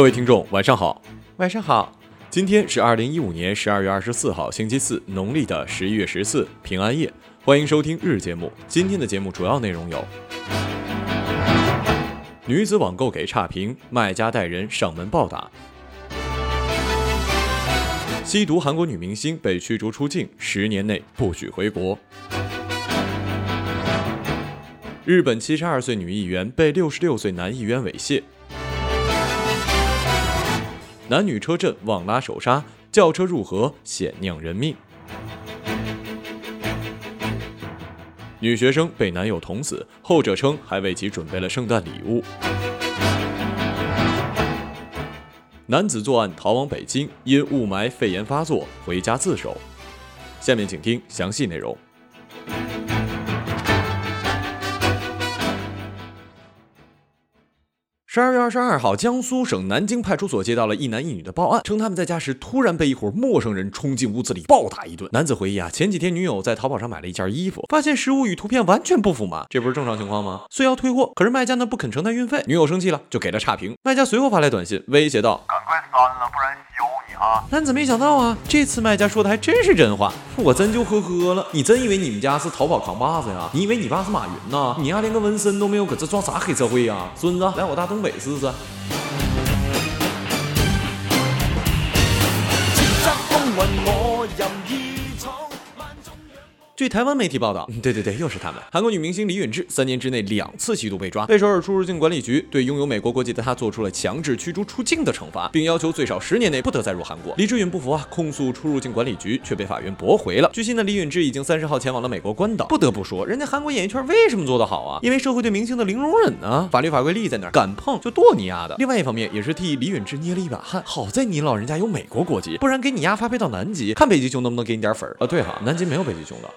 各位听众，晚上好。晚上好，今天是二零一五年十二月二十四号，星期四，农历的十一月十四，平安夜。欢迎收听日节目。今天的节目主要内容有：女子网购给差评，卖家带人上门暴打；吸毒韩国女明星被驱逐出境，十年内不许回国；日本七十二岁女议员被六十六岁男议员猥亵；男女车震忘拉手刹，轿车入河险酿人命；女学生被男友捅死，后者称还为其准备了圣诞礼物；男子作案逃往北京，因雾霾肺炎发作回家自首。下面请听详细内容。十二月二十二号，江苏省南京派出所接到了一男一女的报案，称他们在家时突然被一伙陌生人冲进屋子里暴打一顿。男子回忆啊，前几天女友在淘宝上买了一件衣服，发现实物与图片完全不符嘛，这不是正常情况吗？遂要退货，可是卖家呢不肯承担运费，女友生气了，就给了差评。卖家随后发来短信，威胁道：“赶快删了，不然啊！”男子没想到啊，这次卖家说的还真是真话，我真就呵呵了。你真以为你们家是淘宝扛把子呀？你以为你爸是马云呐？你丫连个纹身都没有，搁这装啥黑社会呀？孙子，来我大东北试试。据台湾媒体报道，对对对，又是他们。韩国女明星李允智三年之内两次吸毒被抓，被首尔出入境管理局对拥有美国国籍的她做出了强制驱逐出境的惩罚，并要求最少十年内不得再入韩国。李智允不服啊，控诉出入境管理局，却被法院驳回了。据悉呢，李允智已经三十号前往了美国关岛。不得不说，人家韩国演艺圈为什么做得好啊？因为社会对明星的零容忍呢，法律法规立在那儿，敢碰就剁你丫的。另外一方面，也是替李允智捏了一把汗。好在你老人家有美国国籍，不然给你丫发配到南极，看北极熊能不能给你点粉儿啊？对哈，南极没有北极熊的。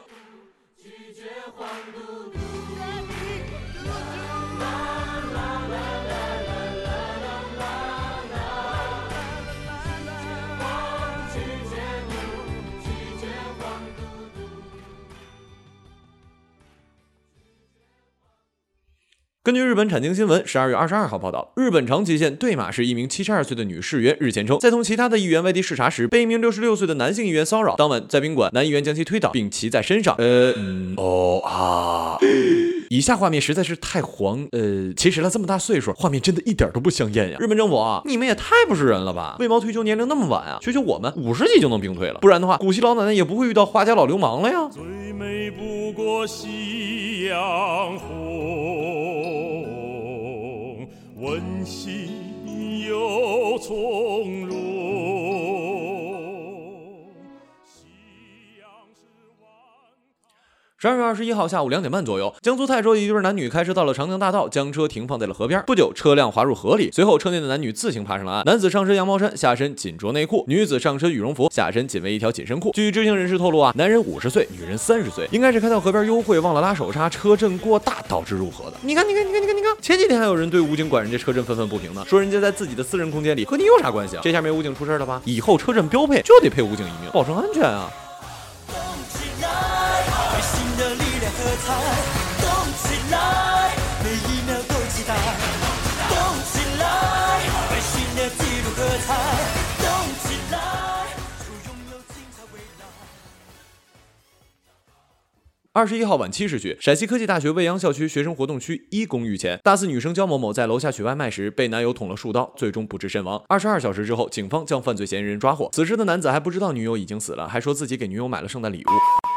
根据日本产经新闻十二月二十二号报道，日本长崎县对马市一名七十二岁的女市员日前称，在同其他的议员外地视察时，被一名六十六岁的男性议员骚扰。当晚在宾馆，男议员将其推倒并骑在身上。呃，嗯，哦啊，以下画面实在是太黄。呃，其实了这么大岁数，画面真的一点都不香艳呀。日本政府啊，你们也太不是人了吧？为毛退休年龄那么晚啊？学学我们五十级就能兵退了，不然的话，古稀老奶奶也不会遇到花家老流氓了呀。最美不过夕阳红，温馨又从容。十二月二十一号下午两点半左右，江苏泰州一对男女开车到了长江大道，将车停放在了河边。不久，车辆滑入河里，随后车内的男女自行爬上了岸。男子上身羊毛衫，下身紧着内裤；女子上身羽绒服，下身仅为一条紧身裤。据知情人士透露啊，男人五十岁，女人三十岁，应该是开到河边幽会，忘了拉手刹，车震过大导致入河的。你看，你看，你看，你看，你看，前几天还有人对武警管人家车震愤愤不平呢，说人家在自己的私人空间里和你有啥关系啊？这下没武警出事了吧？以后车震标配就得配武警一命，保证安全啊！动起来，每一秒都期待！动起来，为新的纪录喝彩！二十一号晚七时许，陕西科技大学未央校区学生活动区一公寓前，大四女生焦某某在楼下取外卖时被男友捅了数刀，最终不治身亡。二十二小时之后，警方将犯罪嫌疑人抓获。此时的男子还不知道女友已经死了，还说自己给女友买了圣诞礼物。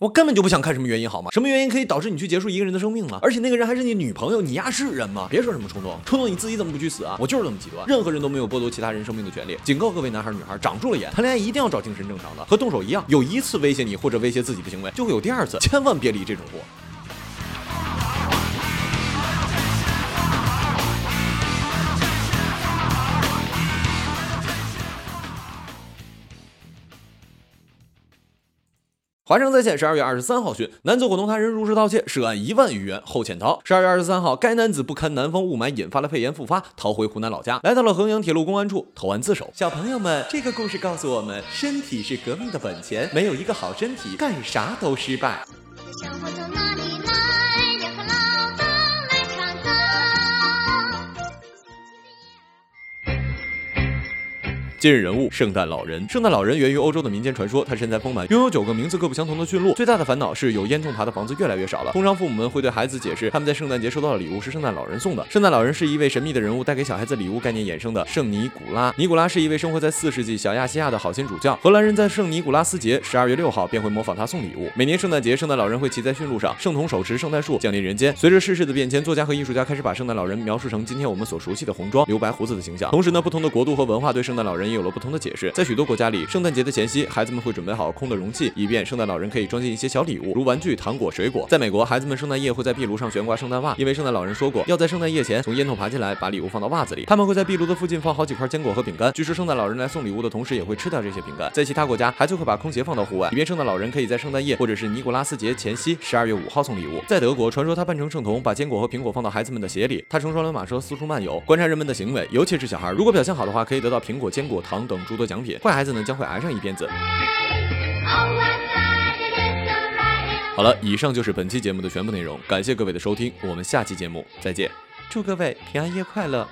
我根本就不想看什么原因好吗？什么原因可以导致你去结束一个人的生命吗？而且那个人还是你女朋友，你丫是人吗？别说什么冲动，冲动你自己怎么不去死啊？我就是这么极端，任何人都没有剥夺其他人生命的权利。警告各位男孩女孩，长住了眼，谈恋爱一定要找精神正常的，和动手一样，有一次威胁你或者威胁自己的行为，就会有第二次，千万别理这种货。华商在线十二月二十三号讯，男子伙同他人入室盗窃，涉案一万余元后潜逃。十二月二十三号，该男子不堪南方雾霾引发了肺炎复发，逃回湖南老家，来到了衡阳铁路公安处投案自首。小朋友们，这个故事告诉我们，身体是革命的本钱，没有一个好身体，干啥都失败。今日人物：圣诞老人。圣诞老人源于欧洲的民间传说，他身材丰满，拥有九个名字各不相同的驯鹿。最大的烦恼是有烟囱爬的房子越来越少了。通常父母们会对孩子解释，他们在圣诞节收到的礼物是圣诞老人送的。圣诞老人是一位神秘的人物，带给小孩子礼物概念衍生的圣尼古拉。尼古拉是一位生活在四世纪小亚细亚的好心主教。荷兰人在圣尼古拉斯节十二月六号便会模仿他送礼物。每年圣诞节，圣诞老人会骑在驯鹿上，圣童手持圣诞树降临人间。随着世事的变迁，作家和艺术家开始把圣诞老人描述成今天我们所熟悉的红装、留白胡子的形象。同时呢，不同的国度和文化对圣诞老人有了不同的解释。在许多国家里，圣诞节的前夕，孩子们会准备好空的容器，以便圣诞老人可以装进一些小礼物，如玩具、糖果、水果。在美国，孩子们圣诞夜会在壁炉上悬挂圣诞袜，因为圣诞老人说过，要在圣诞夜前从烟囱爬进来，把礼物放到袜子里。他们会在壁炉的附近放好几块坚果和饼干。据说圣诞老人来送礼物的同时，也会吃掉这些饼干。在其他国家，孩子会把空鞋放到户外，以便圣诞老人可以在圣诞夜或者是尼古拉斯节前夕，十二月五号送礼物。在德国，传说他扮成圣童，把坚果和苹果放到孩子们的鞋里，他乘双轮马车四处漫游，观察人们的行为，尤其是小孩。如果表现好的话，可以得到苹果、坚果、糖等诸多奖品。坏孩子呢，将会挨上一鞭子。好了，以上就是本期节目的全部内容，感谢各位的收听，我们下期节目再见，祝各位平安夜快乐。